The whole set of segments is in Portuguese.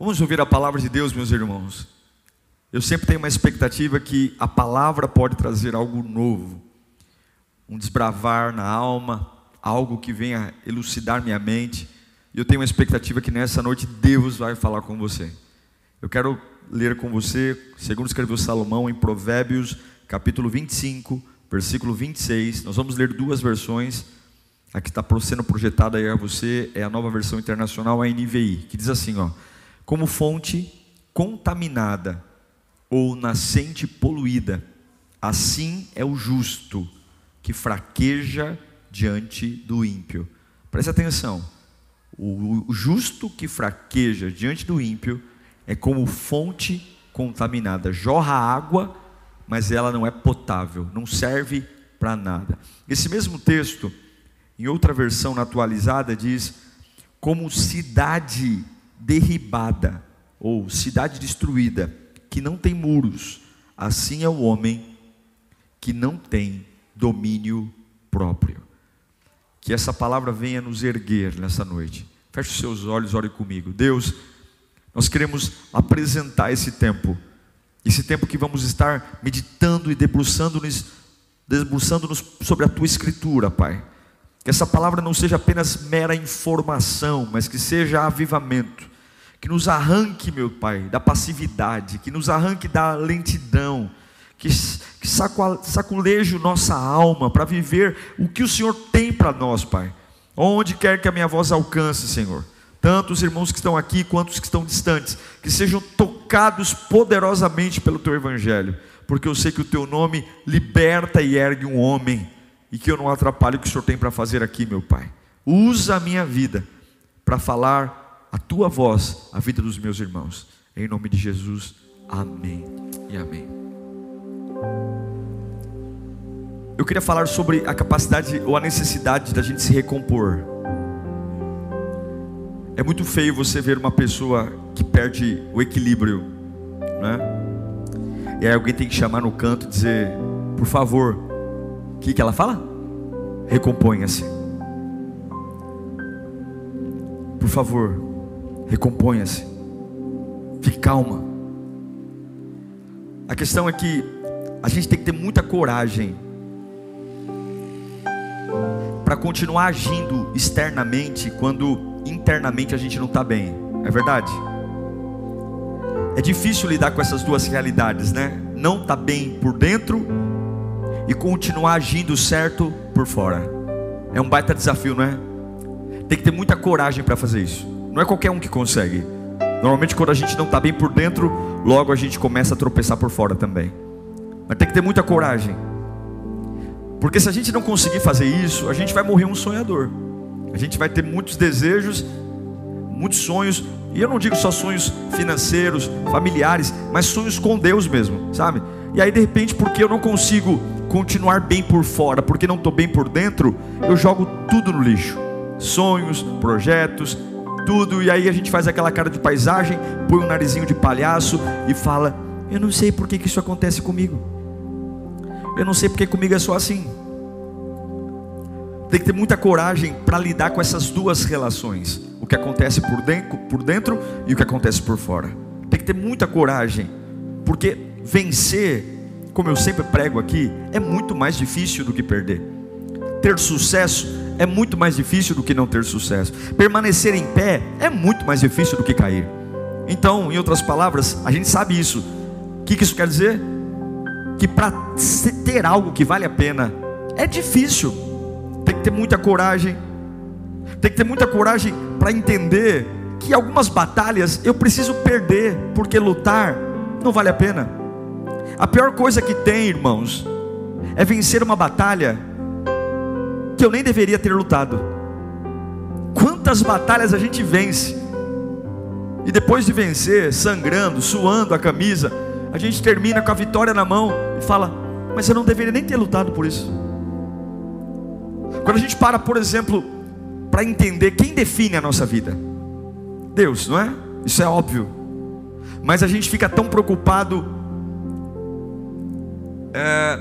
Vamos ouvir a palavra de Deus, meus irmãos. Eu sempre tenho uma expectativa que a palavra pode trazer algo novo, um desbravar na alma, algo que venha elucidar minha mente. E eu tenho uma expectativa que nessa noite Deus vai falar com você. Eu quero ler com você, segundo escreveu Salomão em Provérbios, capítulo 25, versículo 26. Nós vamos ler duas versões. A que está sendo projetada aí a você é a nova versão internacional, a NVI, que diz assim, ó como fonte contaminada ou nascente poluída. Assim é o justo que fraqueja diante do ímpio. Preste atenção. O justo que fraqueja diante do ímpio é como fonte contaminada. Jorra água, mas ela não é potável, não serve para nada. Esse mesmo texto, em outra versão atualizada, diz: como cidade derribada ou cidade destruída, que não tem muros, assim é o homem que não tem domínio próprio. Que essa palavra venha nos erguer nessa noite. Feche os seus olhos, ore comigo. Deus, nós queremos apresentar esse tempo, esse tempo que vamos estar meditando e debruçando-nos debruçando sobre a tua escritura, Pai. Que essa palavra não seja apenas mera informação, mas que seja avivamento. Que nos arranque, meu Pai, da passividade, que nos arranque da lentidão, que, que saculeje nossa alma para viver o que o Senhor tem para nós, Pai. Onde quer que a minha voz alcance, Senhor, tanto os irmãos que estão aqui quanto os que estão distantes, que sejam tocados poderosamente pelo Teu Evangelho, porque eu sei que o Teu nome liberta e ergue um homem, e que eu não atrapalhe o que o Senhor tem para fazer aqui, meu Pai. Usa a minha vida para falar a tua voz, a vida dos meus irmãos. Em nome de Jesus, amém e amém. Eu queria falar sobre a capacidade ou a necessidade da gente se recompor. É muito feio você ver uma pessoa que perde o equilíbrio, né? E aí alguém tem que chamar no canto e dizer, por favor, o que, que ela fala? Recomponha-se. Por favor, recomponha-se, fique calma. A questão é que a gente tem que ter muita coragem para continuar agindo externamente quando internamente a gente não está bem, é verdade? É difícil lidar com essas duas realidades, né? Não está bem por dentro e continuar agindo certo por fora. É um baita desafio, não é? Tem que ter muita coragem para fazer isso. Não é qualquer um que consegue. Normalmente, quando a gente não está bem por dentro, logo a gente começa a tropeçar por fora também. Mas tem que ter muita coragem. Porque se a gente não conseguir fazer isso, a gente vai morrer um sonhador. A gente vai ter muitos desejos, muitos sonhos, e eu não digo só sonhos financeiros, familiares, mas sonhos com Deus mesmo, sabe? E aí de repente, porque eu não consigo continuar bem por fora, porque não estou bem por dentro, eu jogo tudo no lixo. Sonhos, projetos, tudo, e aí a gente faz aquela cara de paisagem, põe um narizinho de palhaço e fala: Eu não sei por que, que isso acontece comigo. Eu não sei porque comigo é só assim. Tem que ter muita coragem para lidar com essas duas relações: o que acontece por dentro, por dentro e o que acontece por fora. Tem que ter muita coragem, porque vencer, como eu sempre prego aqui, é muito mais difícil do que perder. Ter sucesso é muito mais difícil do que não ter sucesso. Permanecer em pé é muito mais difícil do que cair. Então, em outras palavras, a gente sabe isso. O que, isso quer dizer? Que para ter algo que vale a pena é difícil. Tem que ter muita coragem. Tem que ter muita coragem para entender que algumas batalhas eu preciso perder, porque lutar não vale a pena. A pior coisa que tem, irmãos, é vencer uma batalha que eu nem deveria ter lutado. Quantas batalhas a gente vence, e depois de vencer, sangrando, suando a camisa, a gente termina com a vitória na mão e fala: Mas eu não deveria nem ter lutado por isso. Quando a gente para, por exemplo, para entender quem define a nossa vida, Deus, não é? Isso é óbvio. Mas a gente fica tão preocupado é,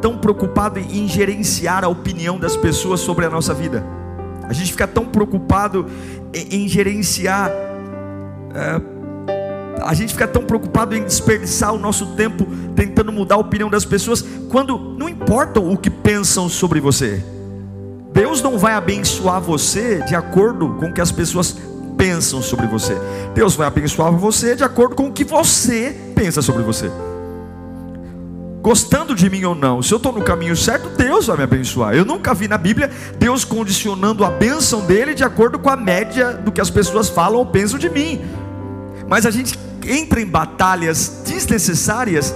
tão preocupado em gerenciar a opinião das pessoas sobre a nossa vida. A gente fica tão preocupado em, gerenciar é, a gente fica tão preocupado em desperdiçar o nosso tempo tentando mudar a opinião das pessoas, quando não importa o que pensam sobre você. Deus não vai abençoar você de acordo com o que as pessoas pensam sobre você. Deus vai abençoar você de acordo com o que você pensa sobre você. Gostando de mim ou não, se eu estou no caminho certo, Deus vai me abençoar. Eu nunca vi na Bíblia Deus condicionando a bênção dele de acordo com a média do que as pessoas falam ou pensam de mim. Mas a gente entra em batalhas desnecessárias,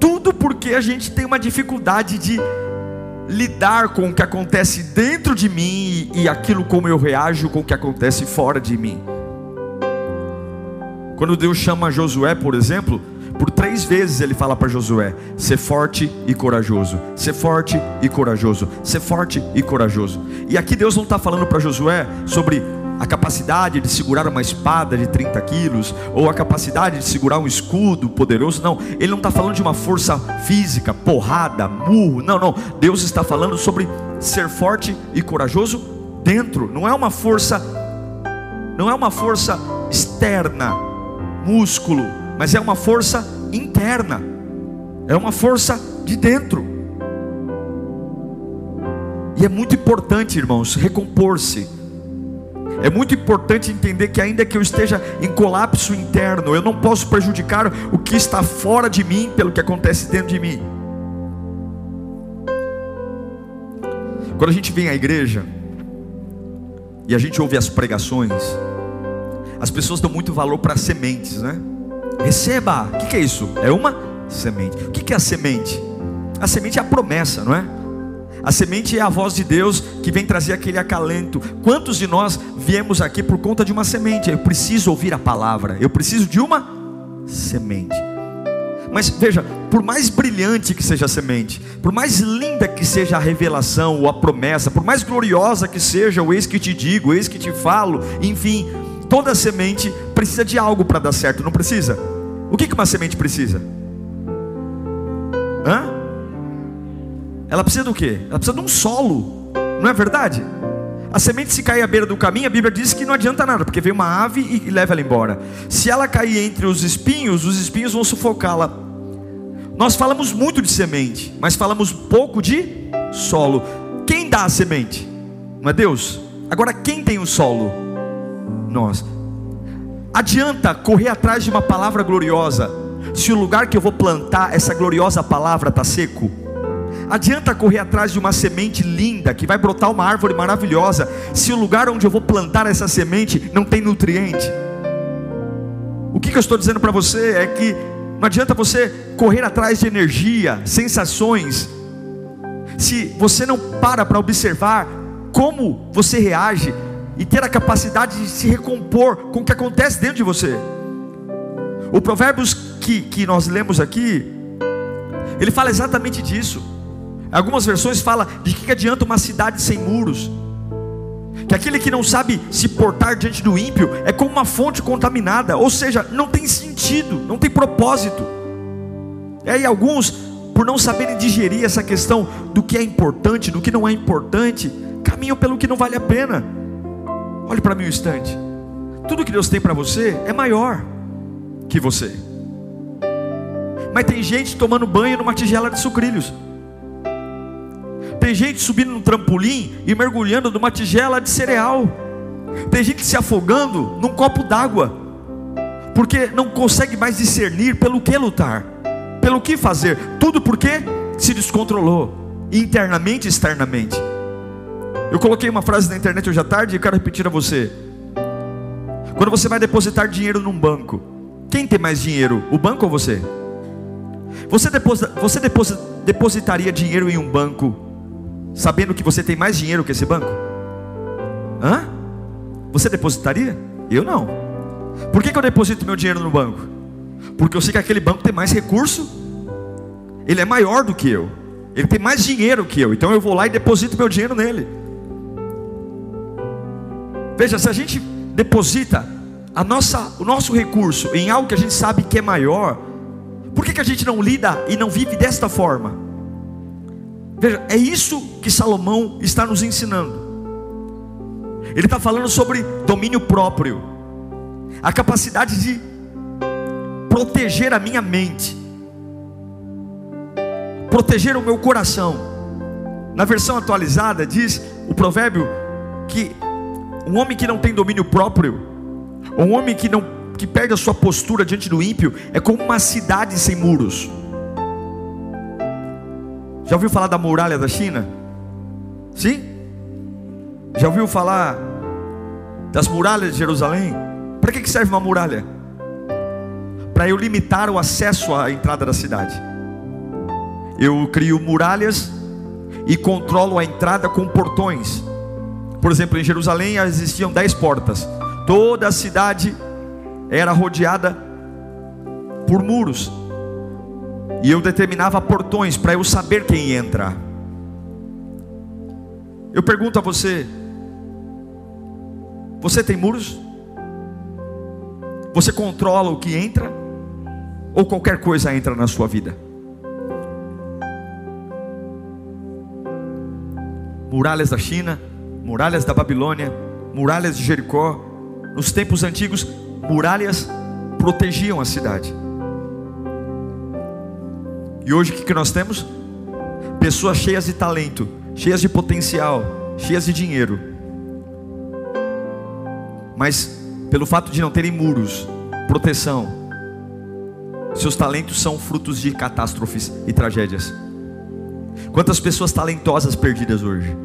tudo porque a gente tem uma dificuldade de lidar com o que acontece dentro de mim e aquilo como eu reajo com o que acontece fora de mim. Quando Deus chama Josué, por exemplo, por três vezes ele fala para Josué: ser forte e corajoso, ser forte e corajoso, ser forte e corajoso. E aqui Deus não está falando para Josué sobre a capacidade de segurar uma espada de 30 quilos, ou a capacidade de segurar um escudo poderoso, não, ele não está falando de uma força física, porrada, murro, não, não, Deus está falando sobre ser forte e corajoso dentro, não é uma força, não é uma força externa, músculo, mas é uma força interna, é uma força de dentro. E é muito importante, irmãos, recompor-se é muito importante entender que, ainda que eu esteja em colapso interno, eu não posso prejudicar o que está fora de mim pelo que acontece dentro de mim. Quando a gente vem à igreja e a gente ouve as pregações, as pessoas dão muito valor para sementes, né? Receba, o que, é isso? É uma semente. O que é a semente? A semente é a promessa, não é? A semente é a voz de Deus que vem trazer aquele acalento. Quantos de nós viemos aqui por conta de uma semente? Eu preciso ouvir a palavra, eu preciso de uma semente. Mas veja, por mais brilhante que seja a semente, por mais linda que seja a revelação ou a promessa, por mais gloriosa que seja o eis que te digo, o eis que te falo, enfim, toda semente precisa de algo para dar certo, não precisa? O que uma semente precisa? Hã? Ela precisa do quê? Ela precisa de um solo, não é verdade? A semente se cair à beira do caminho, a Bíblia diz que não adianta nada, porque vem uma ave e leva ela embora. Se ela cair entre os espinhos, os espinhos vão sufocá-la. Nós falamos muito de semente, mas falamos pouco de solo. Quem dá a semente? Não é Deus? Agora quem tem o solo? Nós. Adianta correr atrás de uma palavra gloriosa, se o lugar que eu vou plantar essa gloriosa palavra está seco? Adianta correr atrás de uma semente linda que vai brotar uma árvore maravilhosa, se o lugar onde eu vou plantar essa semente não tem nutriente. O que, que eu estou dizendo para você é que não adianta você correr atrás de energia, sensações, se você não para para observar como você reage e ter a capacidade de se recompor com o que acontece dentro de você. O Provérbios que, que nós lemos aqui, ele fala exatamente disso. Algumas versões falam de que adianta uma cidade sem muros. Que aquele que não sabe se portar diante do ímpio é como uma fonte contaminada, ou seja, não tem sentido, não tem propósito. E aí alguns, por não saberem digerir essa questão do que é importante, do que não é importante, caminham pelo que não vale a pena. Olhe para mim um instante. Tudo que Deus tem para você é maior que você. Mas tem gente tomando banho numa tigela de sucrilhos. Tem gente subindo no trampolim e mergulhando numa tigela de cereal. Tem gente se afogando num copo d'água, porque não consegue mais discernir pelo que lutar, pelo que fazer, tudo porque se descontrolou, internamente e externamente. Eu coloquei uma frase na internet hoje à tarde e quero repetir a você. Quando você vai depositar dinheiro num banco, quem tem mais dinheiro, o banco ou você? Você, deposita, você deposita, depositaria dinheiro em um banco sabendo que você tem mais dinheiro que esse banco? Hã? Você depositaria? Eu não. Por que, que eu deposito meu dinheiro no banco? Porque eu sei que aquele banco tem mais recurso, ele é maior do que eu, ele tem mais dinheiro que eu, então eu vou lá e deposito meu dinheiro nele. Veja, se a gente deposita a nossa, o nosso recurso em algo que a gente sabe que é maior, por que, que a gente não lida e não vive desta forma? Veja, é isso que Salomão está nos ensinando. Ele está falando sobre domínio próprio. a capacidade de proteger a minha mente, proteger o meu coração. Na versão atualizada diz o provérbio que um homem que não tem domínio próprio, um homem que não que perde a sua postura diante do ímpio, é como uma cidade sem muros. Já ouviu falar da muralha da China? Sim? Já ouviu falar das muralhas de Jerusalém? Para que serve uma muralha? Para eu limitar o acesso à entrada da cidade. Eu crio muralhas e controlo a entrada com portões. Por exemplo, em Jerusalém existiam dez portas. Toda a cidade era rodeada por muros. E eu determinava portões para eu saber quem ia entrar. Eu pergunto a você: você tem muros? Você controla o que entra? Ou qualquer coisa entra na sua vida? Muralhas da China, muralhas da Babilônia, muralhas de Jericó, nos tempos antigos, muralhas protegiam a cidade. E hoje o que nós temos? Pessoas cheias de talento, cheias de potencial, cheias de dinheiro, mas pelo fato de não terem muros, proteção, seus talentos são frutos de catástrofes e tragédias. Quantas pessoas talentosas perdidas hoje?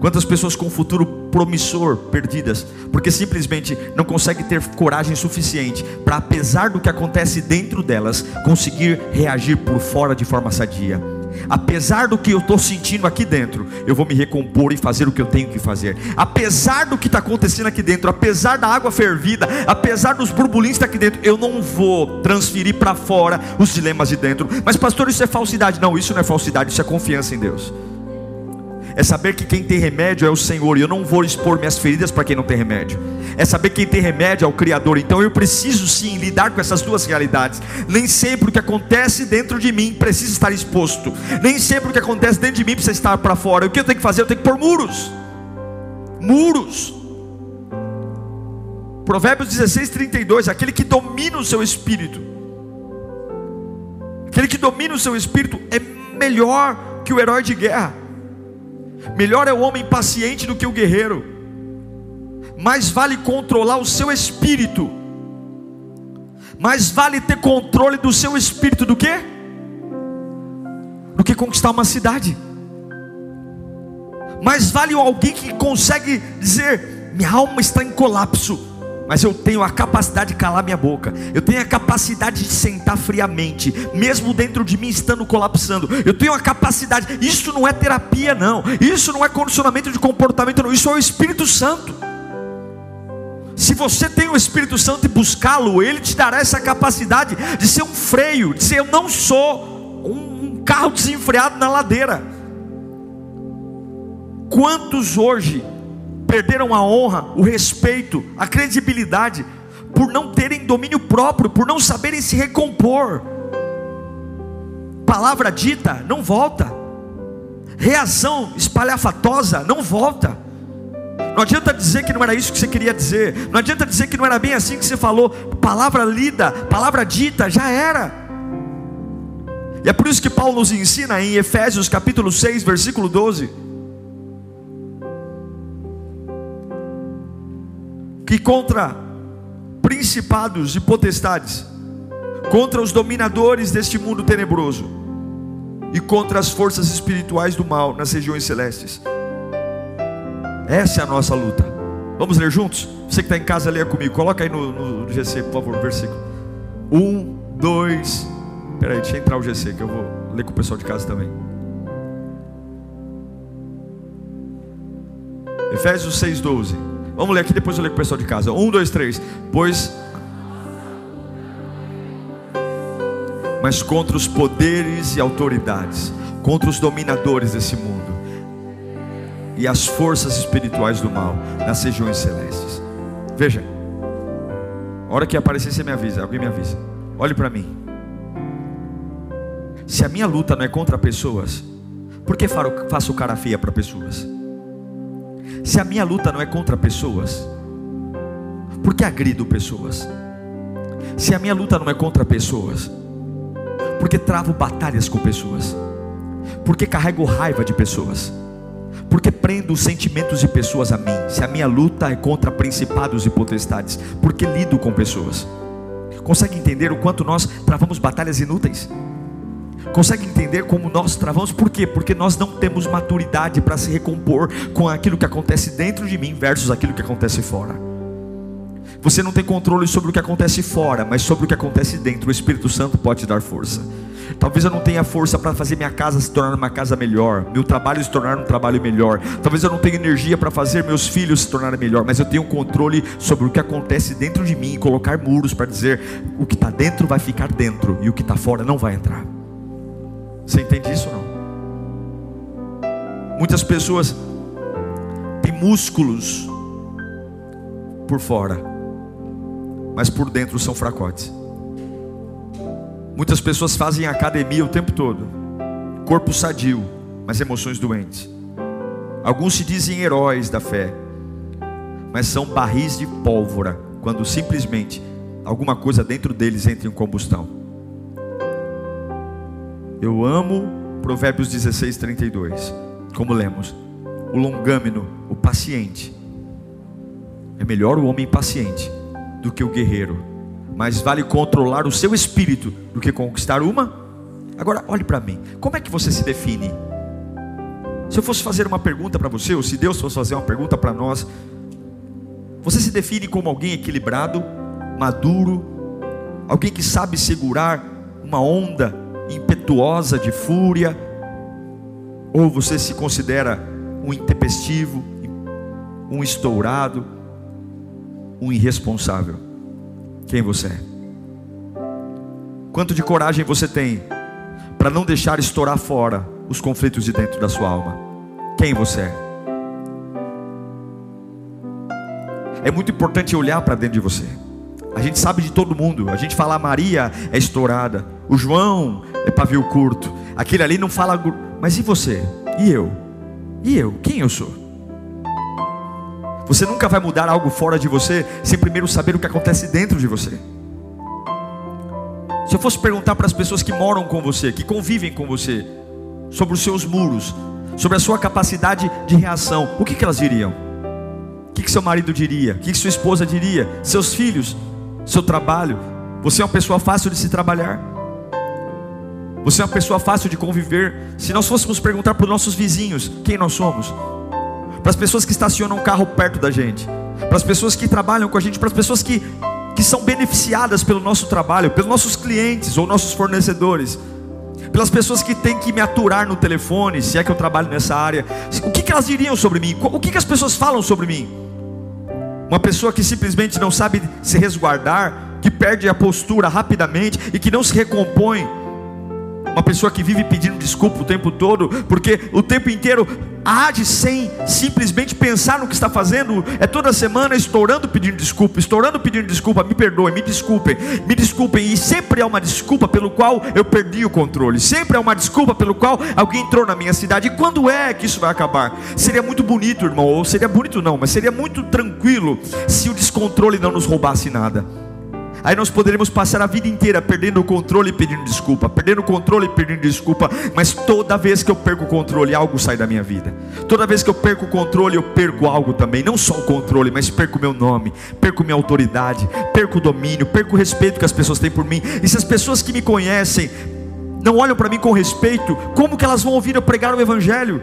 Quantas pessoas com futuro promissor perdidas, porque simplesmente não conseguem ter coragem suficiente para, apesar do que acontece dentro delas, conseguir reagir por fora de forma sadia apesar do que eu estou sentindo aqui dentro, eu vou me recompor e fazer o que eu tenho que fazer. Apesar do que está acontecendo aqui dentro, apesar da água fervida, apesar dos burburinhos que está aqui dentro, eu não vou transferir para fora os dilemas de dentro. Mas, pastor, isso é falsidade. Não, isso não é falsidade, isso é confiança em Deus é saber que quem tem remédio é o Senhor, e eu não vou expor minhas feridas para quem não tem remédio. É saber que quem tem remédio é o Criador. Então eu preciso sim lidar com essas duas realidades. Nem sempre o que acontece dentro de mim precisa estar exposto. Nem sempre o que acontece dentro de mim precisa estar para fora. O que eu tenho que fazer? Eu tenho que pôr muros. Muros. Provérbios 16, 32. Aquele que domina o seu espírito. Aquele que domina o seu espírito é melhor que o herói de guerra. Melhor é o homem paciente do que o guerreiro. Mais vale controlar o seu espírito. Mais vale ter controle do seu espírito do que? Do que conquistar uma cidade. Mais vale alguém que consegue dizer: minha alma está em colapso mas eu tenho a capacidade de calar minha boca, eu tenho a capacidade de sentar friamente, mesmo dentro de mim estando colapsando, eu tenho a capacidade, isso não é terapia, não, isso não é condicionamento de comportamento, não, isso é o Espírito Santo. Se você tem o Espírito Santo e buscá-lo, ele te dará essa capacidade de ser um freio, de dizer: Eu não sou um carro desenfreado na ladeira. Quantos hoje perderam a honra, o respeito, a credibilidade, por não terem domínio próprio, por não saberem se recompor. Palavra dita não volta, reação espalhafatosa não volta. Não adianta dizer que não era isso que você queria dizer, não adianta dizer que não era bem assim que você falou. Palavra lida, palavra dita, já era. E é por isso que Paulo nos ensina em Efésios capítulo 6, versículo 12 que contra principados e potestades, contra os dominadores deste mundo tenebroso e contra as forças espirituais do mal nas regiões celestes. Essa é a nossa luta. Vamos ler juntos? Você que está em casa, leia comigo. Coloca aí no, no GC, por favor, versículo. Um, dois. Peraí, deixa eu entrar o GC que eu vou ler com o pessoal de casa também. Efésios 6,12. Vamos ler aqui, depois eu ler com o pessoal de casa. Um, dois, três. Pois. Mas contra os poderes e autoridades, contra os dominadores desse mundo, e as forças espirituais do mal nas regiões celestes. Veja, a hora que aparecer, você me avisa, alguém me avisa. Olhe para mim. Se a minha luta não é contra pessoas, por que faço cara feia para pessoas? Se a minha luta não é contra pessoas, Por que agrido pessoas? Se a minha luta não é contra pessoas, porque travo batalhas com pessoas, porque carrego raiva de pessoas, porque prendo os sentimentos de pessoas a mim. Se a minha luta é contra principados e potestades, porque lido com pessoas. Consegue entender o quanto nós travamos batalhas inúteis? Consegue entender como nós travamos? Por quê? Porque nós não temos maturidade para se recompor com aquilo que acontece dentro de mim versus aquilo que acontece fora. Você não tem controle sobre o que acontece fora, mas sobre o que acontece dentro. O Espírito Santo pode te dar força. Talvez eu não tenha força para fazer minha casa se tornar uma casa melhor, meu trabalho se tornar um trabalho melhor. Talvez eu não tenha energia para fazer meus filhos se tornarem melhor, mas eu tenho controle sobre o que acontece dentro de mim e colocar muros para dizer o que está dentro vai ficar dentro e o que está fora não vai entrar. Você entende isso não? Muitas pessoas têm músculos por fora, mas por dentro são fracotes. Muitas pessoas fazem academia o tempo todo, corpo sadio, mas emoções doentes. Alguns se dizem heróis da fé, mas são barris de pólvora quando simplesmente alguma coisa dentro deles entra em combustão. Eu amo Provérbios 16, 32, como lemos: o longâmino, o paciente. É melhor o homem paciente do que o guerreiro mas vale controlar o seu espírito do que conquistar uma. Agora, olhe para mim, como é que você se define? Se eu fosse fazer uma pergunta para você, ou se Deus fosse fazer uma pergunta para nós, você se define como alguém equilibrado, maduro, alguém que sabe segurar uma onda impetuosa de fúria, ou você se considera um intempestivo, um estourado, um irresponsável? quem você é. Quanto de coragem você tem para não deixar estourar fora os conflitos de dentro da sua alma? Quem você é? É muito importante olhar para dentro de você. A gente sabe de todo mundo. A gente fala a Maria é estourada, o João é pavio curto, aquele ali não fala. Mas e você? E eu? E eu? Quem eu sou? Você nunca vai mudar algo fora de você sem primeiro saber o que acontece dentro de você. Se eu fosse perguntar para as pessoas que moram com você, que convivem com você, sobre os seus muros, sobre a sua capacidade de reação, o que, que elas diriam? O que, que seu marido diria? O que, que sua esposa diria? Seus filhos? Seu trabalho? Você é uma pessoa fácil de se trabalhar? Você é uma pessoa fácil de conviver? Se nós fôssemos perguntar para os nossos vizinhos quem nós somos, para as pessoas que estacionam um carro perto da gente, para as pessoas que trabalham com a gente, para as pessoas que, que são beneficiadas pelo nosso trabalho, pelos nossos clientes ou nossos fornecedores, pelas pessoas que têm que me aturar no telefone, se é que eu trabalho nessa área, o que, que elas diriam sobre mim? O que, que as pessoas falam sobre mim? Uma pessoa que simplesmente não sabe se resguardar, que perde a postura rapidamente e que não se recompõe uma pessoa que vive pedindo desculpa o tempo todo, porque o tempo inteiro age sem simplesmente pensar no que está fazendo, é toda semana estourando pedindo desculpa, estourando pedindo desculpa, me perdoem, me desculpem, me desculpem, e sempre é uma desculpa pelo qual eu perdi o controle, sempre é uma desculpa pelo qual alguém entrou na minha cidade. E quando é que isso vai acabar? Seria muito bonito, irmão, ou seria bonito não, mas seria muito tranquilo se o descontrole não nos roubasse nada. Aí nós poderíamos passar a vida inteira perdendo o controle e pedindo desculpa, perdendo o controle e pedindo desculpa, mas toda vez que eu perco o controle, algo sai da minha vida. Toda vez que eu perco o controle, eu perco algo também, não só o controle, mas perco meu nome, perco minha autoridade, perco o domínio, perco o respeito que as pessoas têm por mim. E se as pessoas que me conhecem não olham para mim com respeito, como que elas vão ouvir eu pregar o evangelho?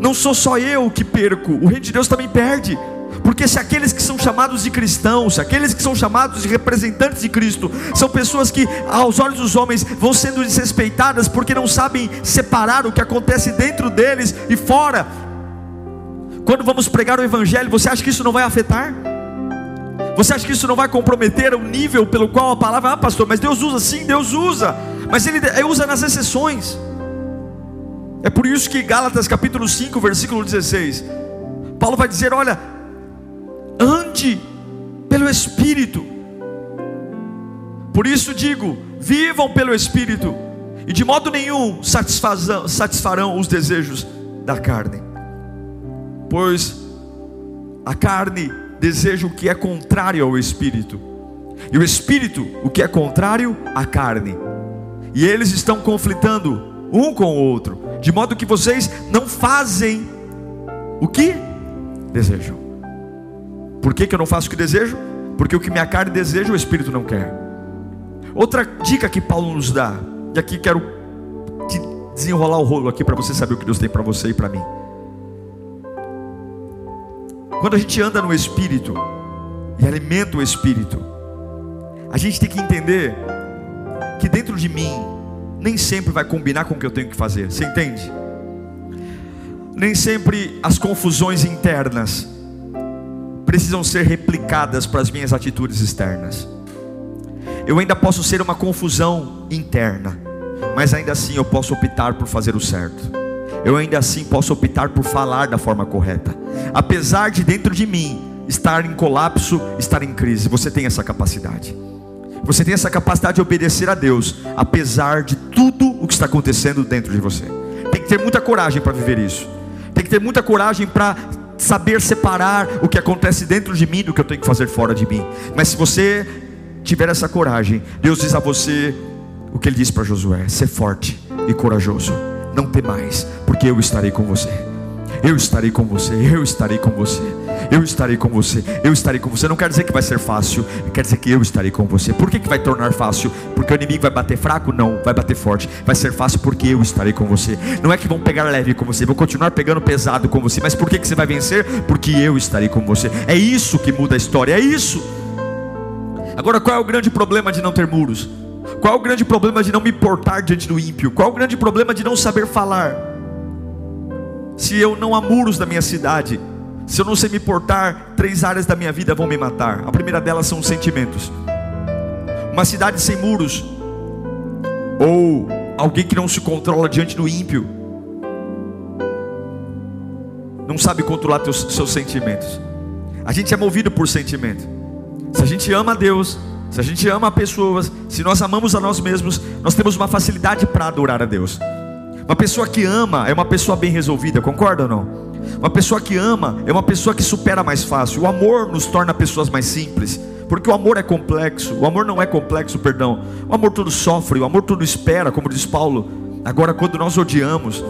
Não sou só eu que perco, o reino de Deus também perde. Porque se aqueles que são chamados de cristãos, se aqueles que são chamados de representantes de Cristo, são pessoas que aos olhos dos homens vão sendo desrespeitadas porque não sabem separar o que acontece dentro deles e fora. Quando vamos pregar o evangelho, você acha que isso não vai afetar? Você acha que isso não vai comprometer o nível pelo qual a palavra, ah, pastor, mas Deus usa sim, Deus usa, mas Ele usa nas exceções. É por isso que Gálatas capítulo 5, versículo 16, Paulo vai dizer: olha, ande pelo Espírito. Por isso digo: vivam pelo Espírito, e de modo nenhum satisfarão os desejos da carne, pois a carne deseja o que é contrário ao espírito, e o espírito o que é contrário à carne. E eles estão conflitando um com o outro, de modo que vocês não fazem o que desejam. Por que, que eu não faço o que desejo? Porque o que minha carne deseja, o espírito não quer. Outra dica que Paulo nos dá, e aqui quero desenrolar o rolo aqui para você saber o que Deus tem para você e para mim. Quando a gente anda no espírito e alimenta o espírito, a gente tem que entender que dentro de mim nem sempre vai combinar com o que eu tenho que fazer. Você entende? Nem sempre as confusões internas precisam ser replicadas para as minhas atitudes externas. Eu ainda posso ser uma confusão interna, mas ainda assim eu posso optar por fazer o certo. Eu ainda assim posso optar por falar da forma correta, apesar de dentro de mim estar em colapso, estar em crise. Você tem essa capacidade. Você tem essa capacidade de obedecer a Deus, apesar de tudo o que está acontecendo dentro de você. Tem que ter muita coragem para viver isso. Tem que ter muita coragem para saber separar o que acontece dentro de mim do que eu tenho que fazer fora de mim. Mas se você tiver essa coragem, Deus diz a você o que ele disse para Josué: ser forte e corajoso, não temais, porque eu estarei com você. Eu estarei com você, eu estarei com você, eu estarei com você, eu estarei com você. Não quer dizer que vai ser fácil, quer dizer que eu estarei com você. Por que, que vai tornar fácil? Porque o inimigo vai bater fraco? Não, vai bater forte. Vai ser fácil porque eu estarei com você. Não é que vão pegar leve com você, vão continuar pegando pesado com você. Mas por que, que você vai vencer? Porque eu estarei com você. É isso que muda a história, é isso. Agora, qual é o grande problema de não ter muros? Qual é o grande problema de não me portar diante do ímpio? Qual é o grande problema de não saber falar? Se eu não há muros da minha cidade, se eu não sei me portar, três áreas da minha vida vão me matar. A primeira delas são os sentimentos. Uma cidade sem muros, ou alguém que não se controla diante do ímpio, não sabe controlar teus, seus sentimentos. A gente é movido por sentimento. Se a gente ama a Deus, se a gente ama pessoas, se nós amamos a nós mesmos, nós temos uma facilidade para adorar a Deus. Uma pessoa que ama é uma pessoa bem resolvida, concorda ou não? Uma pessoa que ama é uma pessoa que supera mais fácil. O amor nos torna pessoas mais simples, porque o amor é complexo. O amor não é complexo, perdão. O amor tudo sofre, o amor tudo espera, como diz Paulo. Agora, quando nós odiamos,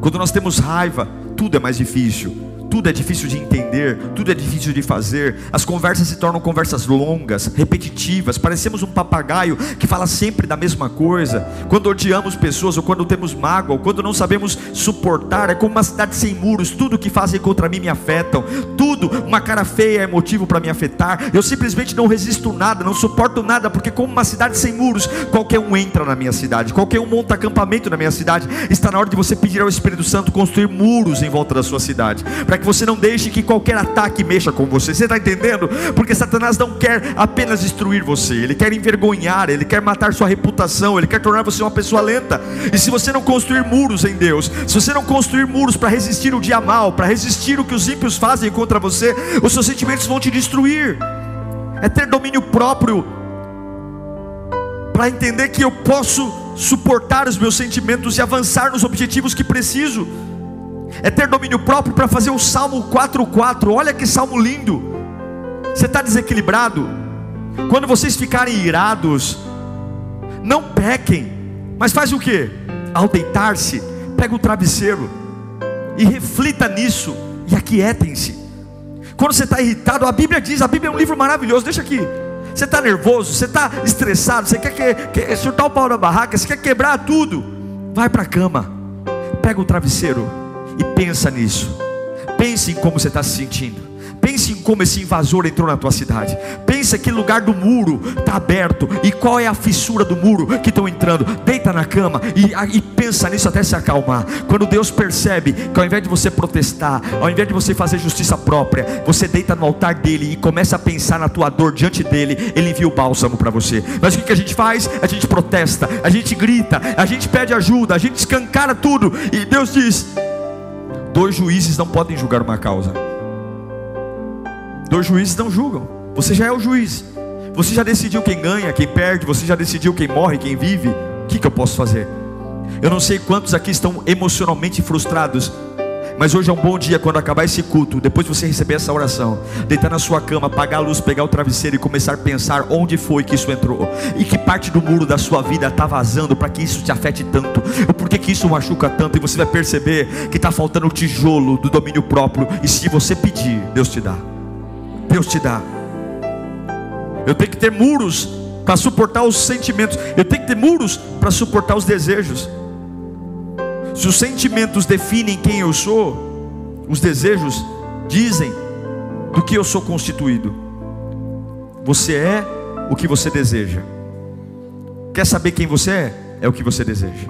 quando nós temos raiva, tudo é mais difícil tudo é difícil de entender, tudo é difícil de fazer, as conversas se tornam conversas longas, repetitivas, parecemos um papagaio que fala sempre da mesma coisa. Quando odiamos pessoas, ou quando temos mágoa, ou quando não sabemos suportar, é como uma cidade sem muros, tudo que fazem contra mim me afetam, tudo, uma cara feia é motivo para me afetar, eu simplesmente não resisto nada, não suporto nada, porque como uma cidade sem muros, qualquer um entra na minha cidade, qualquer um monta acampamento na minha cidade, está na hora de você pedir ao Espírito Santo construir muros em volta da sua cidade, para que você não deixe que qualquer ataque mexa com você. Você está entendendo? Porque Satanás não quer apenas destruir você, ele quer envergonhar, ele quer matar sua reputação, ele quer tornar você uma pessoa lenta. E se você não construir muros em Deus, se você não construir muros para resistir o dia mal, para resistir o que os ímpios fazem contra você, os seus sentimentos vão te destruir. É ter domínio próprio para entender que eu posso suportar os meus sentimentos e avançar nos objetivos que preciso é ter domínio próprio para fazer o Salmo 4:4. Olha que salmo lindo. Você está desequilibrado? Quando vocês ficarem irados, não pequem, mas faz o que? Ao deitar-se, pega o travesseiro e reflita nisso e aquietem-se. Quando você está irritado, a Bíblia diz, a Bíblia é um livro maravilhoso, deixa aqui. Você está nervoso, você está estressado, você quer, quer, quer chutar o pau da barraca, você quer quebrar tudo. Vai para a cama, pega o travesseiro e pensa nisso. Pense em como você está se sentindo. Pense em como esse invasor entrou na tua cidade. Pense que lugar do muro está aberto e qual é a fissura do muro que estão entrando. Deita na cama e, e, pensa nisso até se acalmar. Quando Deus percebe que ao invés de você protestar, ao invés de você fazer justiça própria, você deita no altar dele e começa a pensar na tua dor diante dele, ele envia o bálsamo para você. Mas o que, que a gente faz? A gente protesta, a gente grita, a gente pede ajuda, a gente escancara tudo e Deus diz: Dois juízes não podem julgar uma causa. Dois juízes não julgam. Você já é o juiz. Você já decidiu quem ganha, quem perde. Você já decidiu quem morre, quem vive. O que, que eu posso fazer? Eu não sei quantos aqui estão emocionalmente frustrados, Mas hoje é um bom dia quando acabar esse culto, depois de você receber essa oração, deitar na sua cama, apagar a luz, pegar o travesseiro e começar a pensar onde foi que isso entrou e que parte do muro da sua vida está vazando para que isso te afete tanto, por que isso machuca tanto, e você vai perceber que está faltando o tijolo do domínio próprio, e se você pedir, Deus te dá. Deus te dá. Eu tenho que ter muros para suportar os sentimentos, eu tenho que ter muros para suportar os desejos. Se os sentimentos definem quem eu sou, os desejos dizem do que eu sou constituído. Você é o que você deseja. Quer saber quem você é? É o que você deseja.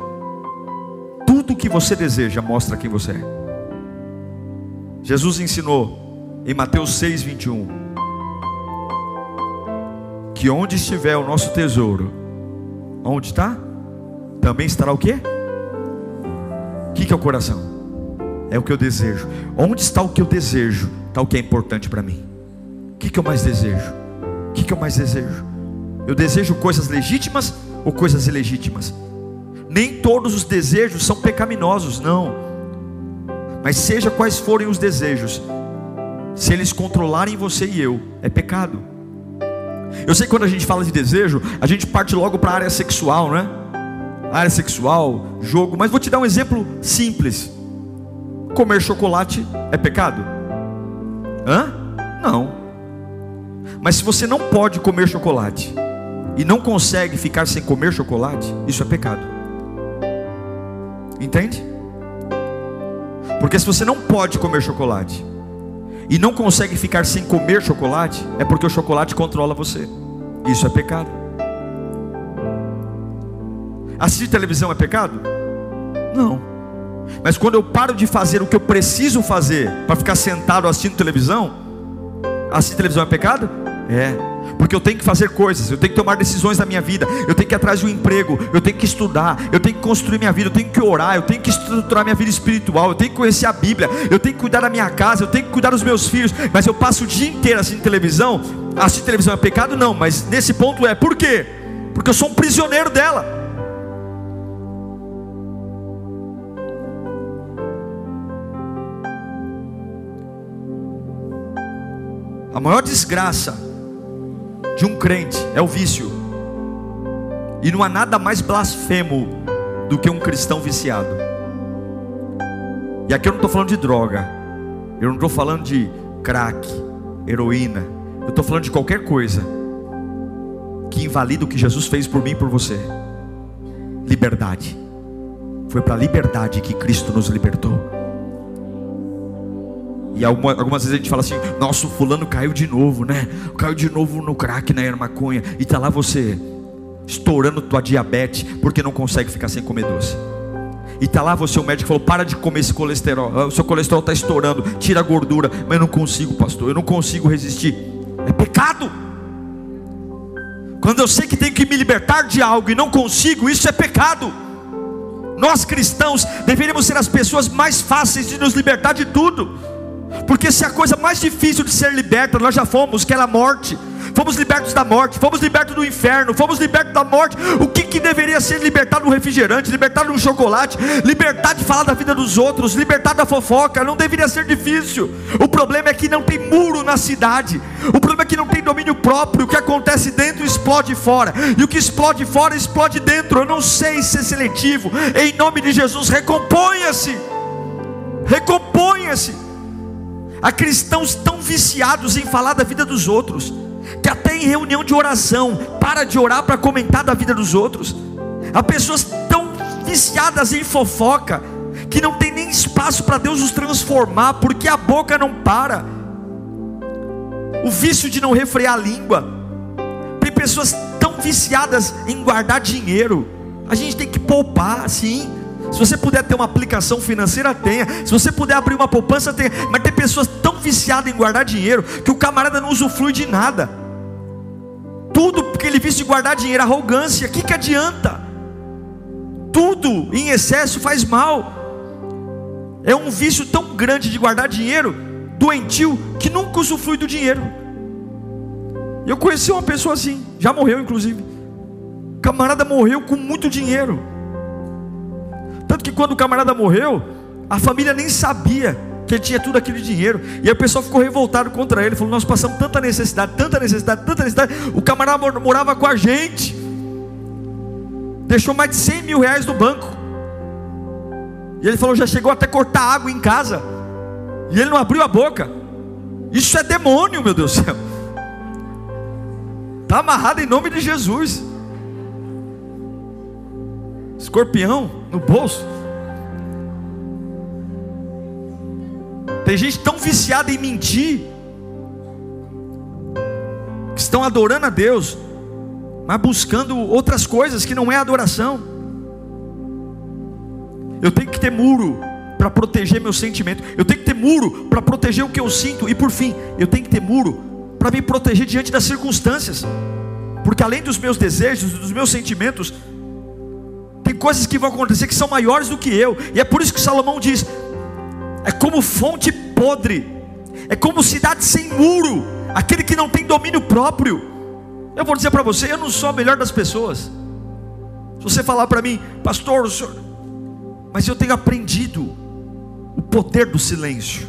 Tudo o que você deseja mostra quem você é. Jesus ensinou em Mateus 6, 21 que onde estiver o nosso tesouro, onde está? Também estará o quê? O que, é o coração? É o que eu desejo. Onde está o que eu desejo? Está o que é importante para mim. O que, eu mais desejo? O que eu mais desejo? Eu desejo coisas legítimas ou coisas ilegítimas? Nem todos os desejos são pecaminosos, não. Mas seja quais forem os desejos, se eles controlarem você e eu, é pecado. Eu sei que quando a gente fala de desejo, a gente parte logo para a área sexual, né? Área sexual, jogo, mas vou te dar um exemplo simples. Comer chocolate é pecado? Hã? Não. Mas se você não pode comer chocolate e não consegue ficar sem comer chocolate, isso é pecado. Entende? Porque se você não pode comer chocolate e não consegue ficar sem comer chocolate, é porque o chocolate controla você. Isso é pecado. Assistir televisão é pecado? Não. Mas quando eu paro de fazer o que eu preciso fazer para ficar sentado assistindo televisão, assistir televisão é pecado? É. Porque eu tenho que fazer coisas, eu tenho que tomar decisões na minha vida, eu tenho que ir atrás de um emprego, eu tenho que estudar, eu tenho que construir minha vida, eu tenho que orar, eu tenho que estruturar minha vida espiritual, eu tenho que conhecer a Bíblia, eu tenho que cuidar da minha casa, eu tenho que cuidar dos meus filhos, mas eu passo o dia inteiro assistindo televisão. Assistir televisão é pecado? Não, mas nesse ponto é, por quê? Porque eu sou um prisioneiro dela. A maior desgraça de um crente é o vício. E não há nada mais blasfemo do que um cristão viciado. E aqui eu não estou falando de droga. Eu não estou falando de crack, heroína. Eu estou falando de qualquer coisa que invalida o que Jesus fez por mim e por você. Liberdade. Foi para a liberdade que Cristo nos libertou. E algumas vezes a gente fala assim: nosso fulano caiu de novo, né? Caiu de novo no crack, na maconha. E tá lá você, estourando tua diabetes, porque não consegue ficar sem comer doce. E tá lá você, o médico falou: para de comer esse colesterol. Ah, o seu colesterol está estourando, tira a gordura. Mas eu não consigo, pastor, eu não consigo resistir. É pecado. Quando eu sei que tenho que me libertar de algo e não consigo, isso é pecado. Nós cristãos deveríamos ser as pessoas mais fáceis de nos libertar de tudo. Porque se a coisa mais difícil de ser liberta, nós já fomos, que era a morte. Fomos libertos da morte, fomos libertos do inferno, fomos libertos da morte. O que, que deveria ser libertado no refrigerante, libertado no chocolate, libertar de falar da vida dos outros, libertar da fofoca? Não deveria ser difícil. O problema é que não tem muro na cidade. O problema é que não tem domínio próprio. O que acontece dentro explode fora, e o que explode fora explode dentro. Eu não sei ser seletivo. Em nome de Jesus, recomponha-se. Recomponha-se. Há cristãos tão viciados em falar da vida dos outros, que até em reunião de oração, para de orar para comentar da vida dos outros. Há pessoas tão viciadas em fofoca, que não tem nem espaço para Deus os transformar, porque a boca não para. O vício de não refrear a língua. Tem pessoas tão viciadas em guardar dinheiro. A gente tem que poupar, sim. Se você puder ter uma aplicação financeira, tenha. Se você puder abrir uma poupança, tenha. Mas tem pessoas tão viciadas em guardar dinheiro que o camarada não usufrui de nada. Tudo porque ele viste guardar dinheiro, arrogância. O que, que adianta? Tudo em excesso faz mal. É um vício tão grande de guardar dinheiro, doentio, que nunca usufrui do dinheiro. Eu conheci uma pessoa assim, já morreu inclusive. O camarada morreu com muito dinheiro. Tanto que quando o camarada morreu, A família nem sabia que ele tinha tudo aquele dinheiro. E aí o pessoal ficou revoltado contra ele. Falou: Nós passamos tanta necessidade, tanta necessidade, tanta necessidade. O camarada morava com a gente. Deixou mais de 100 mil reais no banco. E ele falou: Já chegou até cortar água em casa. E ele não abriu a boca. Isso é demônio, meu Deus do céu. Está amarrado em nome de Jesus. Escorpião no bolso. Tem gente tão viciada em mentir, que estão adorando a Deus, mas buscando outras coisas que não é adoração. Eu tenho que ter muro para proteger meu sentimento. Eu tenho que ter muro para proteger o que eu sinto. E por fim, eu tenho que ter muro para me proteger diante das circunstâncias. Porque além dos meus desejos, dos meus sentimentos, tem coisas que vão acontecer que são maiores do que eu. E é por isso que Salomão diz: é como fonte podre, é como cidade sem muro, aquele que não tem domínio próprio. Eu vou dizer para você, eu não sou a melhor das pessoas. Se você falar para mim, pastor, senhor... mas eu tenho aprendido o poder do silêncio,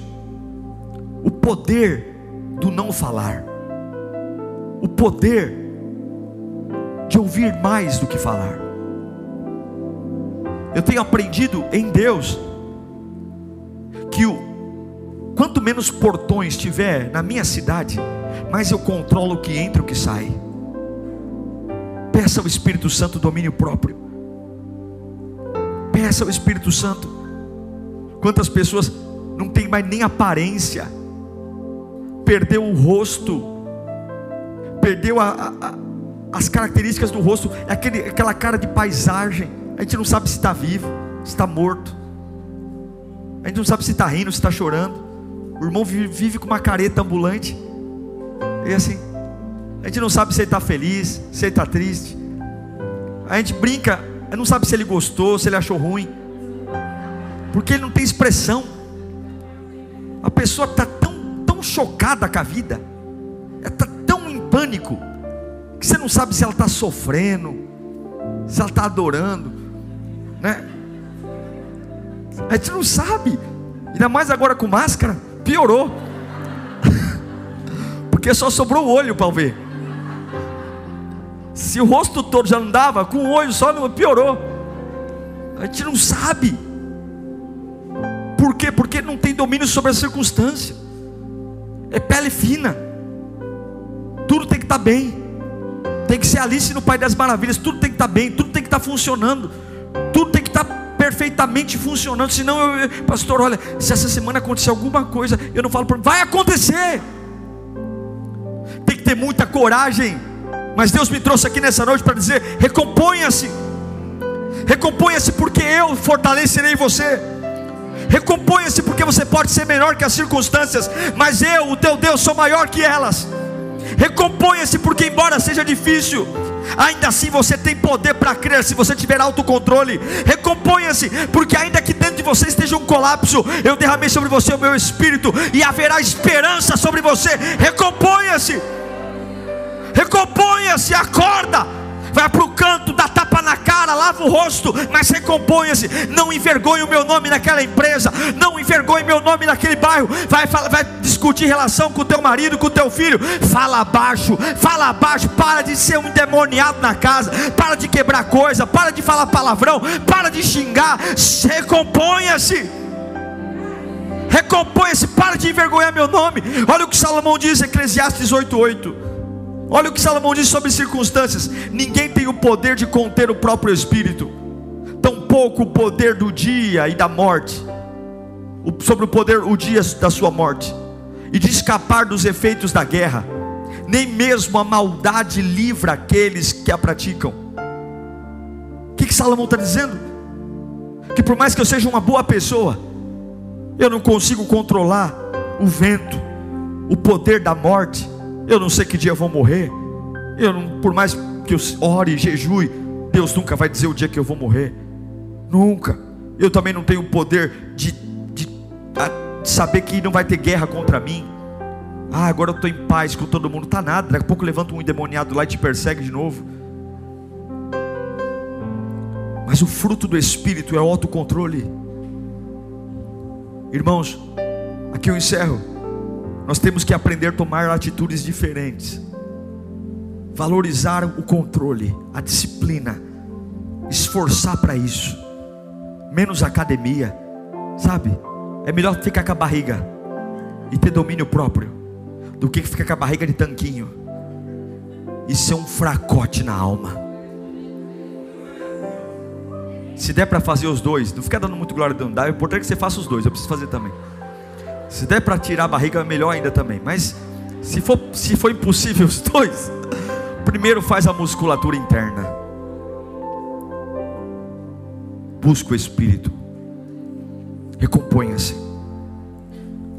o poder do não falar, o poder de ouvir mais do que falar. Eu tenho aprendido em Deus que o quanto menos portões tiver na minha cidade, mais eu controlo o que entra e o que sai. Peça ao Espírito Santo domínio próprio. Peça ao Espírito Santo. Quantas pessoas não tem mais nem aparência, perdeu o rosto, perdeu a, a, as características do rosto, aquele, aquela cara de paisagem. A gente não sabe se está vivo, se está morto. A gente não sabe se está rindo, se está chorando. O irmão vive, com uma careta ambulante. E assim, a gente não sabe se ele está feliz, se ele está triste. A gente brinca, não sabe se ele gostou, se ele achou ruim. Porque ele não tem expressão. A pessoa está tão, tão chocada com a vida, está tão em pânico, que você não sabe se ela está sofrendo, se ela está adorando, né? A gente não sabe. Ainda mais agora com máscara, piorou. Porque só sobrou o olho para ver. Se o rosto todo já não dava, com o olho só piorou. A gente não sabe. Por quê? Porque não tem domínio sobre a circunstância. É pele fina. Tudo tem que estar tá bem. Tem que ser Alice no Pai das Maravilhas. Tudo tem que estar tá bem. Tudo tem que estar tá funcionando. Perfeitamente funcionando. Senão, eu, pastor, olha, se essa semana acontecer alguma coisa, eu não falo para vai acontecer. Tem que ter muita coragem. Mas Deus me trouxe aqui nessa noite para dizer: recomponha-se, recomponha-se, porque eu fortalecerei você. Recomponha-se, porque você pode ser menor que as circunstâncias, mas eu, o teu Deus, sou maior que elas. Recomponha-se, porque embora seja difícil, ainda assim você tem poder para crer se você tiver autocontrole. Recomponha-se, porque ainda que dentro de você esteja um colapso, eu derramei sobre você o meu espírito e haverá esperança sobre você. Recomponha-se, recomponha-se, acorda vai para o canto, dá tapa na cara, lava o rosto, mas recomponha-se. Não envergonhe o meu nome naquela empresa, não envergonhe meu nome naquele bairro. Vai, vai discutir relação com o teu marido, com o teu filho. Fala abaixo, fala abaixo. Para de ser um endemoniado na casa, para de quebrar coisa, para de falar palavrão, para de xingar. Recomponha-se. Recomponha-se, para de envergonhar meu nome. Olha o que Salomão diz, Eclesiastes 8:8. Olha o que Salomão diz sobre circunstâncias: ninguém tem o poder de conter o próprio espírito, tampouco o poder do dia e da morte, sobre o poder, o dia da sua morte, e de escapar dos efeitos da guerra, nem mesmo a maldade livra aqueles que a praticam. O que, que Salomão está dizendo? Que por mais que eu seja uma boa pessoa, eu não consigo controlar o vento, o poder da morte, eu não sei que dia eu vou morrer. Eu não, por mais que eu ore e jejue, Deus nunca vai dizer o dia que eu vou morrer. Nunca. Eu também não tenho o poder de, de, de saber que não vai ter guerra contra mim. Ah, agora eu estou em paz com todo mundo. Tá nada. Daqui a pouco levanta um endemoniado lá e te persegue de novo. Mas o fruto do Espírito é o autocontrole. Irmãos, aqui eu encerro. Nós temos que aprender a tomar atitudes diferentes, valorizar o controle, a disciplina, esforçar para isso, menos academia, sabe? É melhor ficar com a barriga e ter domínio próprio, do que ficar com a barriga de tanquinho e ser um fracote na alma. Se der para fazer os dois, não fica dando muito glória, não dá. O importante é que você faça os dois. Eu preciso fazer também. Se der para tirar a barriga, melhor ainda também. Mas se for, se for impossível os dois, primeiro faz a musculatura interna. Busca o Espírito. Recomponha-se.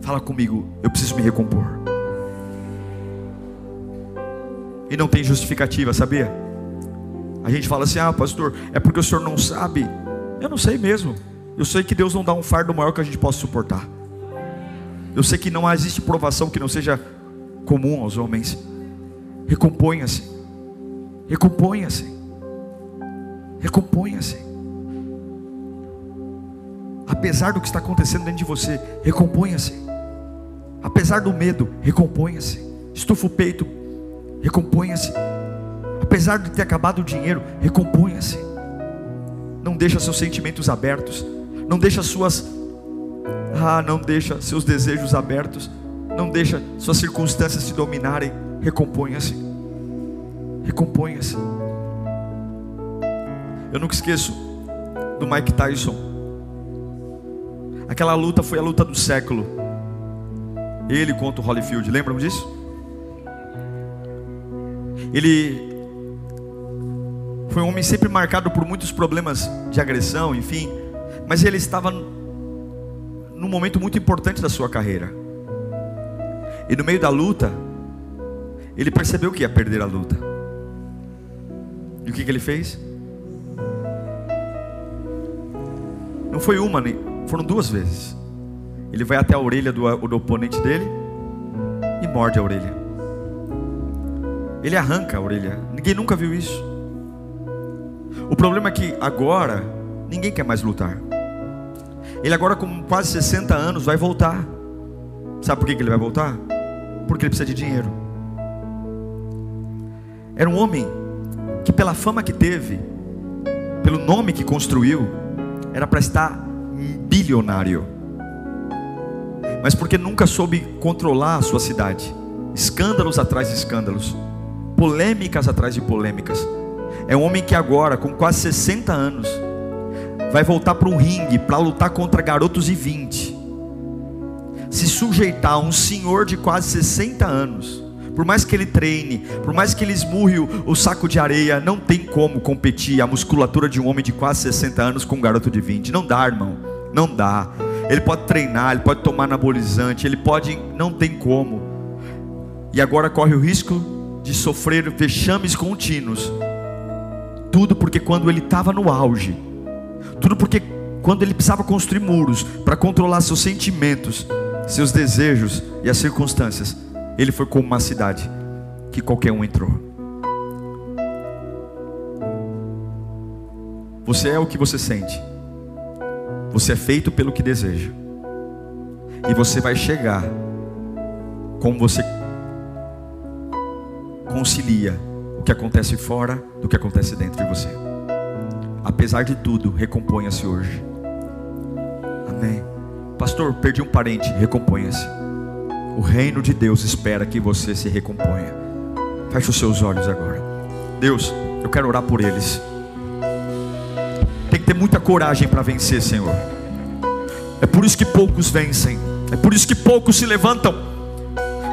Fala comigo, eu preciso me recompor. E não tem justificativa, sabia? A gente fala assim: ah, pastor, é porque o senhor não sabe. Eu não sei mesmo. Eu sei que Deus não dá um fardo maior que a gente possa suportar. Eu sei que não existe provação que não seja comum aos homens. Recomponha-se. Recomponha-se. Recomponha-se. Apesar do que está acontecendo dentro de você, recomponha-se. Apesar do medo, recomponha-se. Estufa o peito, recomponha-se. Apesar de ter acabado o dinheiro, recomponha-se. Não deixa seus sentimentos abertos. Não deixa suas ah, não deixa seus desejos abertos. Não deixa suas circunstâncias se dominarem. Recomponha-se. Recomponha-se. Eu nunca esqueço do Mike Tyson. Aquela luta foi a luta do século. Ele contra o Holyfield, lembram disso? Ele foi um homem sempre marcado por muitos problemas de agressão, enfim, mas ele estava num momento muito importante da sua carreira. E no meio da luta, ele percebeu que ia perder a luta. E o que, que ele fez? Não foi uma, foram duas vezes. Ele vai até a orelha do, do oponente dele e morde a orelha. Ele arranca a orelha. Ninguém nunca viu isso. O problema é que agora ninguém quer mais lutar. Ele agora com quase 60 anos vai voltar. Sabe por que ele vai voltar? Porque ele precisa de dinheiro. Era um homem que pela fama que teve, pelo nome que construiu, era para estar bilionário. Mas porque nunca soube controlar a sua cidade. Escândalos atrás de escândalos, polêmicas atrás de polêmicas é um homem que agora, com quase 60 anos, vai voltar para um ringue para lutar contra garotos de 20. Se sujeitar a um senhor de quase 60 anos. Por mais que ele treine, por mais que ele esmurre o, o, saco de areia, não tem como competir a musculatura de um homem de quase 60 anos com um garoto de 20. Não dá, irmão. Não dá. Ele pode treinar, ele pode tomar anabolizante, ele pode. Não tem como. E agora corre o risco de sofrer vexames contínuos tudo porque quando ele estava no auge, tudo porque quando ele precisava construir muros para controlar seus sentimentos, seus desejos e as circunstâncias, ele foi como uma cidade que qualquer um entrou. Você é o que você sente. Você é feito pelo que deseja. E você vai chegar como você concilia o que acontece fora do que acontece dentro de você. Apesar de tudo, recomponha-se hoje. Amém. Pastor, perdi um parente, recomponha-se. O reino de Deus espera que você se recomponha. Feche os seus olhos agora. Deus, eu quero orar por eles. Tem que ter muita coragem para vencer, Senhor. É por isso que poucos vencem. É por isso que poucos se levantam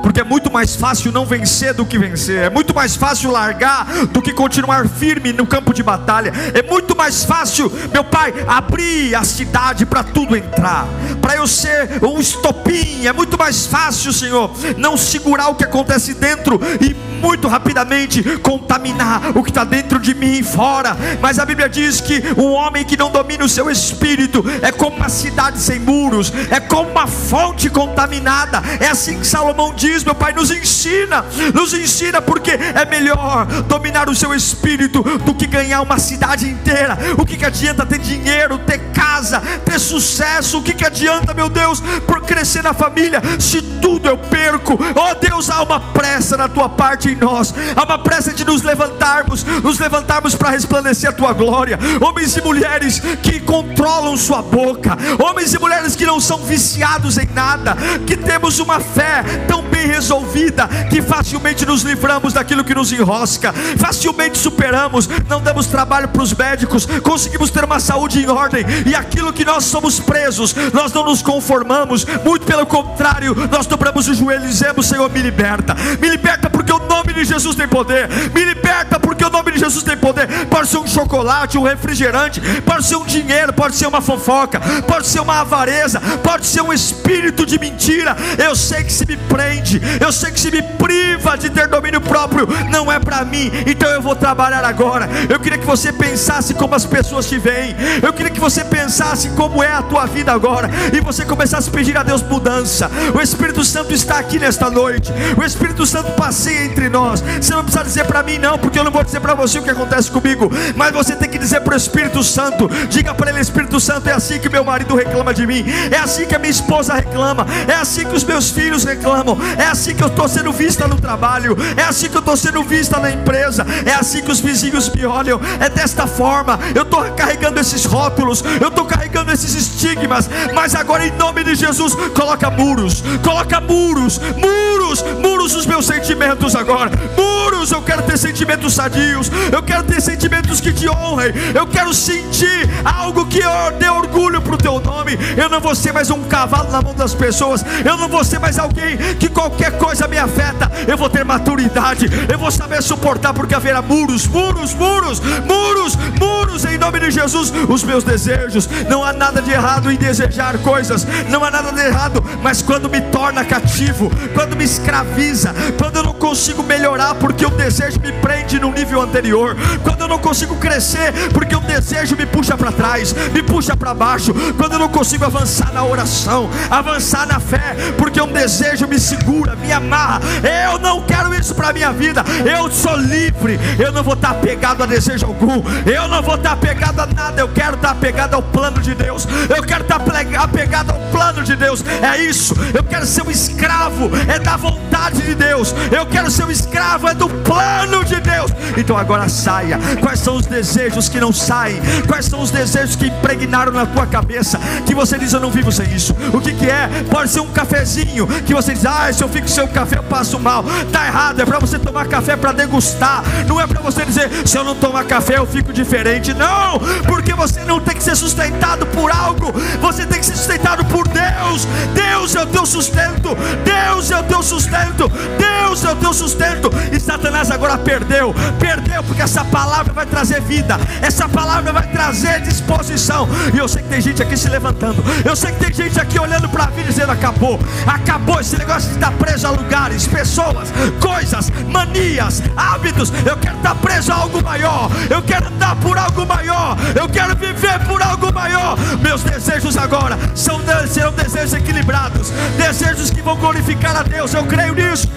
porque é muito mais fácil não vencer do que vencer, é muito mais fácil largar do que continuar firme no campo de batalha, é muito mais fácil, meu Pai, abrir a cidade para tudo entrar, para eu ser um estopim, é muito mais fácil, Senhor, não segurar o que acontece dentro e muito rapidamente contaminar o que está dentro de mim e fora, mas a Bíblia diz que um homem que não domina o seu espírito é como uma cidade sem muros, é como uma fonte contaminada, é assim que Salomão diz diz, meu Pai, nos ensina, nos ensina, porque é melhor dominar o seu espírito do que ganhar uma cidade inteira? O que, que adianta ter dinheiro, ter casa, ter sucesso? O que, que adianta, meu Deus, por crescer na família, se tudo eu perco? Oh Deus, há uma pressa na tua parte em nós, há uma pressa de nos levantarmos, nos levantarmos para resplandecer a tua glória. Homens e mulheres que controlam sua boca, homens e mulheres que não são viciados em nada, que temos uma fé tão bem resolvida que facilmente nos livramos daquilo que nos enrosca, facilmente superamos, não damos trabalho para os médicos, conseguimos ter uma saúde em ordem, e aquilo que nós somos presos, nós não nos conformamos, muito pelo contrário, nós dobramos os joelhos e dizemos: Senhor, me liberta, me liberta porque o nome de Jesus tem poder, me liberta porque o nome de Jesus tem poder. Pode ser um chocolate, um refrigerante, pode ser um dinheiro, pode ser uma fofoca, pode ser uma avareza, pode ser um espírito de mentira. Eu sei que se me prende, eu sei que se me priva de ter domínio próprio, não é para mim, então eu vou trabalhar agora. Eu queria que você pensasse como as pessoas te veem, eu queria que você pensasse como é a tua vida agora, e você começasse a pedir a Deus mudança. O Espírito Santo está aqui nesta noite, o Espírito Santo passeia entre nós. Você não precisa dizer para mim, não, porque eu não vou dizer para você o que acontece comigo, mas você tem que dizer para o Espírito Santo: diga para ele, Espírito Santo, é assim que meu marido reclama de mim, é assim que a minha esposa reclama, é assim que os meus filhos reclamam, é assim que eu estou sendo vista no trabalho, é assim que eu estou sendo vista na empresa, é assim que os vizinhos me olham, é desta forma, eu estou carregando esses rótulos, eu estou carregando esses estigmas, mas agora em nome de Jesus, coloca muros, coloca muros, muros, muros os meus sentimentos agora, muros, eu quero ter sentimentos sadios, eu quero ter sentimentos que te honrem, eu quero sentir algo que dê orgulho para o teu nome, eu não vou ser mais um cavalo na mão das pessoas, eu não vou ser mais alguém que qualquer coisa me afeta, eu vou ter maturidade, eu vou saber suportar, porque haverá muros, muros, muros, muros, muros em nome de Jesus, os meus desejos, não há nada de errado em desejar coisas, não há nada de errado, mas quando me torna cativo, quando me escraviza, quando eu não consigo melhorar porque o desejo me prende no nível anterior, quando eu não consigo crescer porque o desejo me puxa para trás, me puxa para baixo, quando eu não consigo avançar na oração, avançar na fé, porque um desejo me segura, me amarra. Eu não quero isso para minha vida. Eu sou livre. Eu não vou estar apegado a desejo algum. Eu não vou estar apegado a nada. Eu quero estar apegado ao plano de Deus. Eu quero estar apegado ao plano de Deus. É isso. Eu quero ser um escravo. É da vontade de Deus. Eu quero ser um escravo. É do plano de Deus. Então agora saia. Quais são os desejos que não saem? Quais são os desejos que impregnaram na tua cabeça? Que você diz: Eu não vivo sem isso. O que, que é? Pode ser um cafezinho que você diz: Ah, se eu fico sem o café, eu passo mal. Está errado. É para você tomar café para degustar. Não é para você dizer: Se eu não tomar café, eu fico diferente. Não, porque você não tem que ser sustentado por algo. Você tem que ser sustentado por Deus. Deus é o teu sustento. Deus é o teu sustento. Deus é o teu sustento. E Satanás agora perdeu. Perdeu porque essa palavra vai trazer vida. Essa palavra vai trazer disposição. E eu sei que tem gente aqui se levantando. Eu sei que tem gente aqui olhando para a vida dizendo: acabou. Acabou esse negócio de estar preso a lugares, pessoas, coisas, manias, hábitos. Eu quero estar preso a algo maior. Eu quero andar por algo maior. Eu quero viver por algo maior. Meus desejos agora são, serão desejos equilibrados, desejos que vão glorificar a Deus. Eu creio nisso.